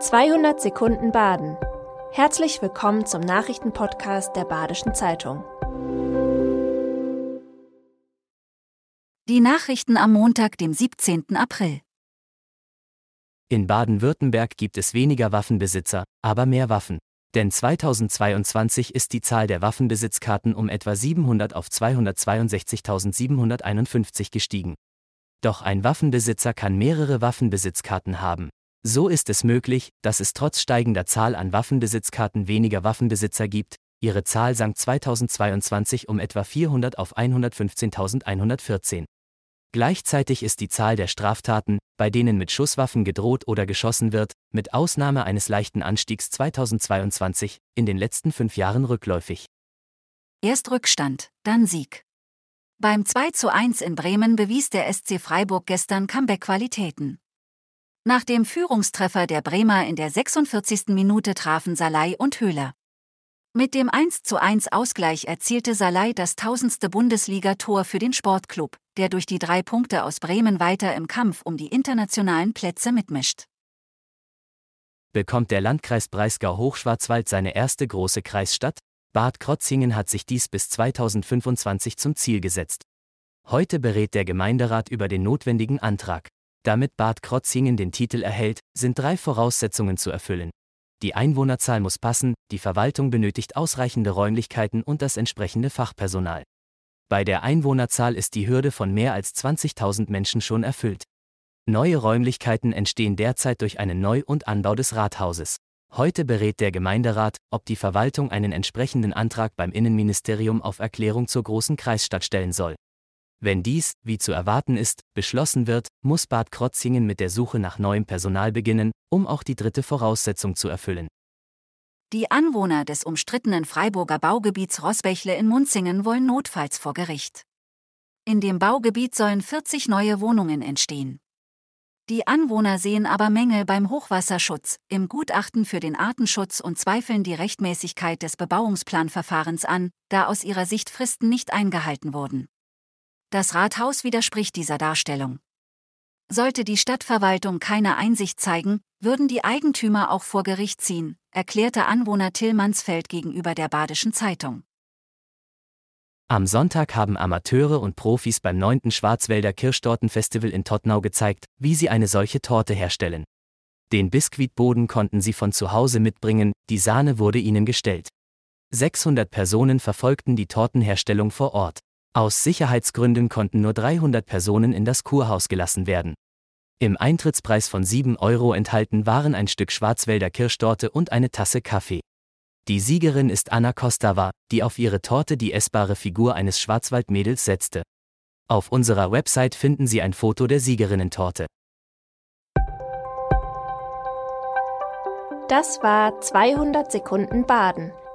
200 Sekunden Baden. Herzlich willkommen zum Nachrichtenpodcast der Badischen Zeitung. Die Nachrichten am Montag, dem 17. April. In Baden-Württemberg gibt es weniger Waffenbesitzer, aber mehr Waffen. Denn 2022 ist die Zahl der Waffenbesitzkarten um etwa 700 auf 262.751 gestiegen. Doch ein Waffenbesitzer kann mehrere Waffenbesitzkarten haben. So ist es möglich, dass es trotz steigender Zahl an Waffenbesitzkarten weniger Waffenbesitzer gibt. Ihre Zahl sank 2022 um etwa 400 auf 115.114. Gleichzeitig ist die Zahl der Straftaten, bei denen mit Schusswaffen gedroht oder geschossen wird, mit Ausnahme eines leichten Anstiegs 2022, in den letzten fünf Jahren rückläufig. Erst Rückstand, dann Sieg. Beim 2 zu 1 in Bremen bewies der SC Freiburg gestern Comeback-Qualitäten. Nach dem Führungstreffer der Bremer in der 46. Minute trafen Salai und Höhler. Mit dem 1:1 Ausgleich erzielte Salai das tausendste Bundesligator für den Sportclub, der durch die drei Punkte aus Bremen weiter im Kampf um die internationalen Plätze mitmischt. Bekommt der Landkreis Breisgau-Hochschwarzwald seine erste große Kreisstadt? Bad Krotzingen hat sich dies bis 2025 zum Ziel gesetzt. Heute berät der Gemeinderat über den notwendigen Antrag. Damit Bad Krotzingen den Titel erhält, sind drei Voraussetzungen zu erfüllen. Die Einwohnerzahl muss passen, die Verwaltung benötigt ausreichende Räumlichkeiten und das entsprechende Fachpersonal. Bei der Einwohnerzahl ist die Hürde von mehr als 20.000 Menschen schon erfüllt. Neue Räumlichkeiten entstehen derzeit durch einen Neu- und Anbau des Rathauses. Heute berät der Gemeinderat, ob die Verwaltung einen entsprechenden Antrag beim Innenministerium auf Erklärung zur großen Kreisstadt stellen soll. Wenn dies, wie zu erwarten ist, beschlossen wird, muss Bad Krotzingen mit der Suche nach neuem Personal beginnen, um auch die dritte Voraussetzung zu erfüllen. Die Anwohner des umstrittenen Freiburger Baugebiets Rossbächle in Munzingen wollen notfalls vor Gericht. In dem Baugebiet sollen 40 neue Wohnungen entstehen. Die Anwohner sehen aber Mängel beim Hochwasserschutz, im Gutachten für den Artenschutz und zweifeln die Rechtmäßigkeit des Bebauungsplanverfahrens an, da aus ihrer Sicht Fristen nicht eingehalten wurden. Das Rathaus widerspricht dieser Darstellung. Sollte die Stadtverwaltung keine Einsicht zeigen, würden die Eigentümer auch vor Gericht ziehen, erklärte Anwohner Till Mansfeld gegenüber der Badischen Zeitung. Am Sonntag haben Amateure und Profis beim 9. Schwarzwälder Kirschtortenfestival in Tottnau gezeigt, wie sie eine solche Torte herstellen. Den Biskuitboden konnten sie von zu Hause mitbringen, die Sahne wurde ihnen gestellt. 600 Personen verfolgten die Tortenherstellung vor Ort. Aus Sicherheitsgründen konnten nur 300 Personen in das Kurhaus gelassen werden. Im Eintrittspreis von 7 Euro enthalten waren ein Stück Schwarzwälder Kirschtorte und eine Tasse Kaffee. Die Siegerin ist Anna Kostava, die auf ihre Torte die essbare Figur eines Schwarzwaldmädels setzte. Auf unserer Website finden Sie ein Foto der Siegerinnentorte. Das war 200 Sekunden Baden.